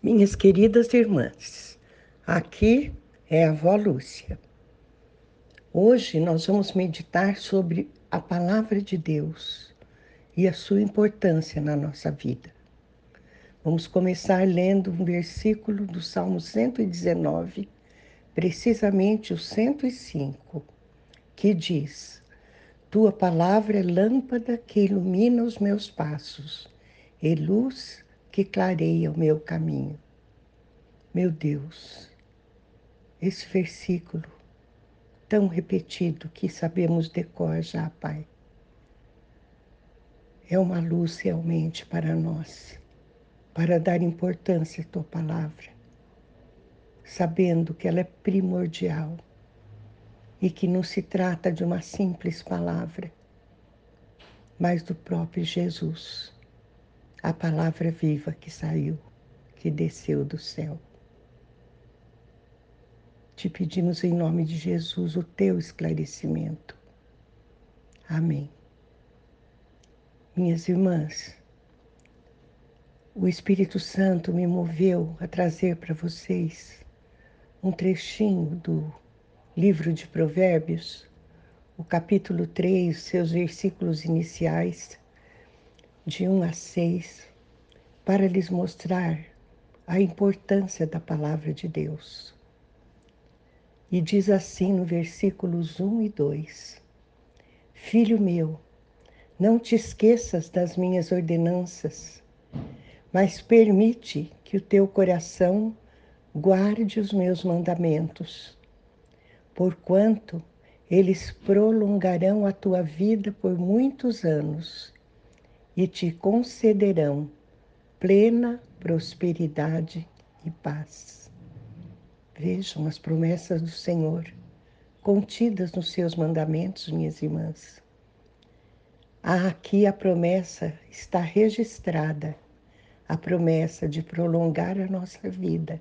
Minhas queridas irmãs, aqui é a avó Lúcia. Hoje nós vamos meditar sobre a palavra de Deus e a sua importância na nossa vida. Vamos começar lendo um versículo do Salmo 119, precisamente o 105, que diz: Tua palavra é lâmpada que ilumina os meus passos e luz que clareia o meu caminho. Meu Deus, esse versículo tão repetido que sabemos decor já, Pai, é uma luz realmente para nós, para dar importância à tua palavra, sabendo que ela é primordial e que não se trata de uma simples palavra, mas do próprio Jesus a palavra viva que saiu, que desceu do céu. Te pedimos em nome de Jesus o teu esclarecimento. Amém. Minhas irmãs, o Espírito Santo me moveu a trazer para vocês um trechinho do livro de Provérbios, o capítulo 3, seus versículos iniciais, de 1 a 6, para lhes mostrar a importância da palavra de Deus. E diz assim no versículos 1 e 2: Filho meu, não te esqueças das minhas ordenanças, mas permite que o teu coração guarde os meus mandamentos, porquanto eles prolongarão a tua vida por muitos anos e te concederão plena prosperidade e paz. Vejam as promessas do Senhor contidas nos seus mandamentos, minhas irmãs. Aqui a promessa está registrada, a promessa de prolongar a nossa vida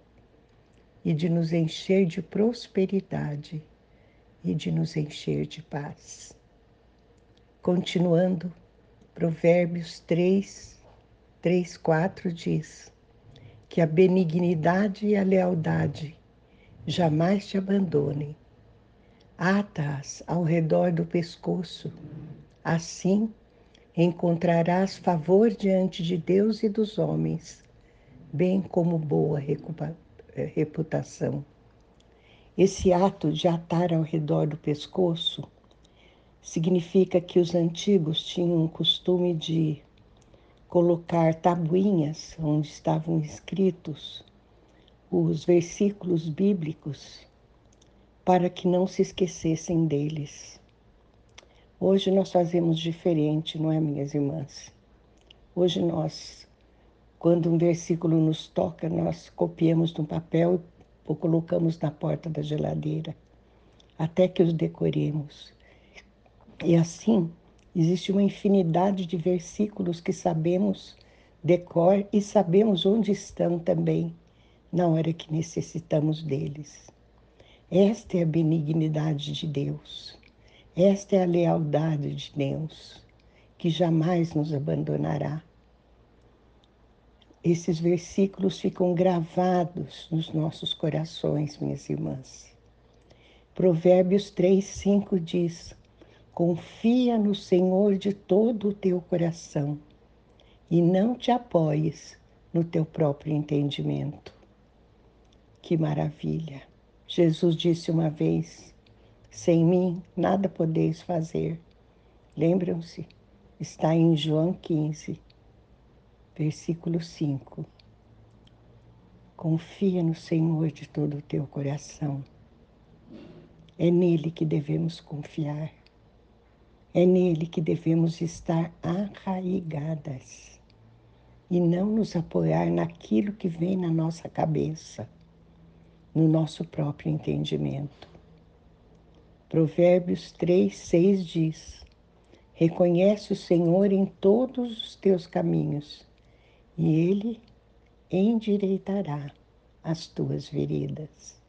e de nos encher de prosperidade e de nos encher de paz. Continuando, Provérbios 3, 3, 4 diz que a benignidade e a lealdade jamais te abandonem. Ata-as ao redor do pescoço, assim encontrarás favor diante de Deus e dos homens, bem como boa eh, reputação. Esse ato de atar ao redor do pescoço significa que os antigos tinham o costume de colocar tabuinhas onde estavam escritos os versículos bíblicos para que não se esquecessem deles. Hoje nós fazemos diferente, não é, minhas irmãs? Hoje nós, quando um versículo nos toca, nós copiamos no papel ou colocamos na porta da geladeira, até que os decoremos. E assim, existe uma infinidade de versículos que sabemos decor e sabemos onde estão também na hora que necessitamos deles. Esta é a benignidade de Deus. Esta é a lealdade de Deus, que jamais nos abandonará. Esses versículos ficam gravados nos nossos corações, minhas irmãs. Provérbios 3, 5 diz: Confia no Senhor de todo o teu coração e não te apoies no teu próprio entendimento. Que maravilha! Jesus disse uma vez: Sem mim nada podeis fazer. Lembram-se? Está em João 15, versículo 5. Confia no Senhor de todo o teu coração. É nele que devemos confiar. É nele que devemos estar arraigadas e não nos apoiar naquilo que vem na nossa cabeça, no nosso próprio entendimento. Provérbios 3, 6 diz: Reconhece o Senhor em todos os teus caminhos, e Ele endireitará as tuas veredas.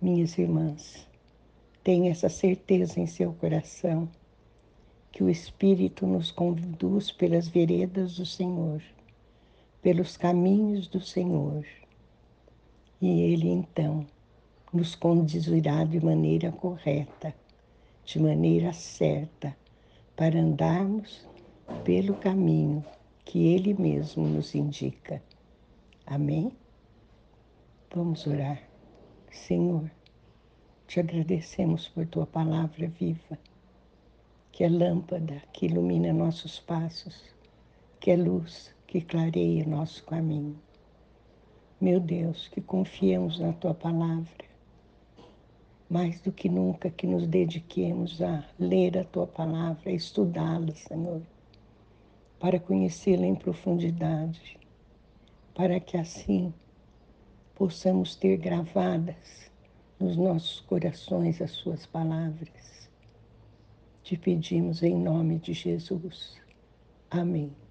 Minhas irmãs, tenha essa certeza em seu coração que o Espírito nos conduz pelas veredas do Senhor, pelos caminhos do Senhor. E Ele então nos conduzirá de maneira correta, de maneira certa, para andarmos pelo caminho que Ele mesmo nos indica. Amém? Vamos orar. Senhor, te agradecemos por tua palavra viva, que é lâmpada que ilumina nossos passos, que é luz que clareia nosso caminho. Meu Deus, que confiemos na tua palavra, mais do que nunca que nos dediquemos a ler a tua palavra, a estudá-la, Senhor, para conhecê-la em profundidade, para que assim possamos ter gravadas nos nossos corações as suas palavras. Te pedimos em nome de Jesus. Amém.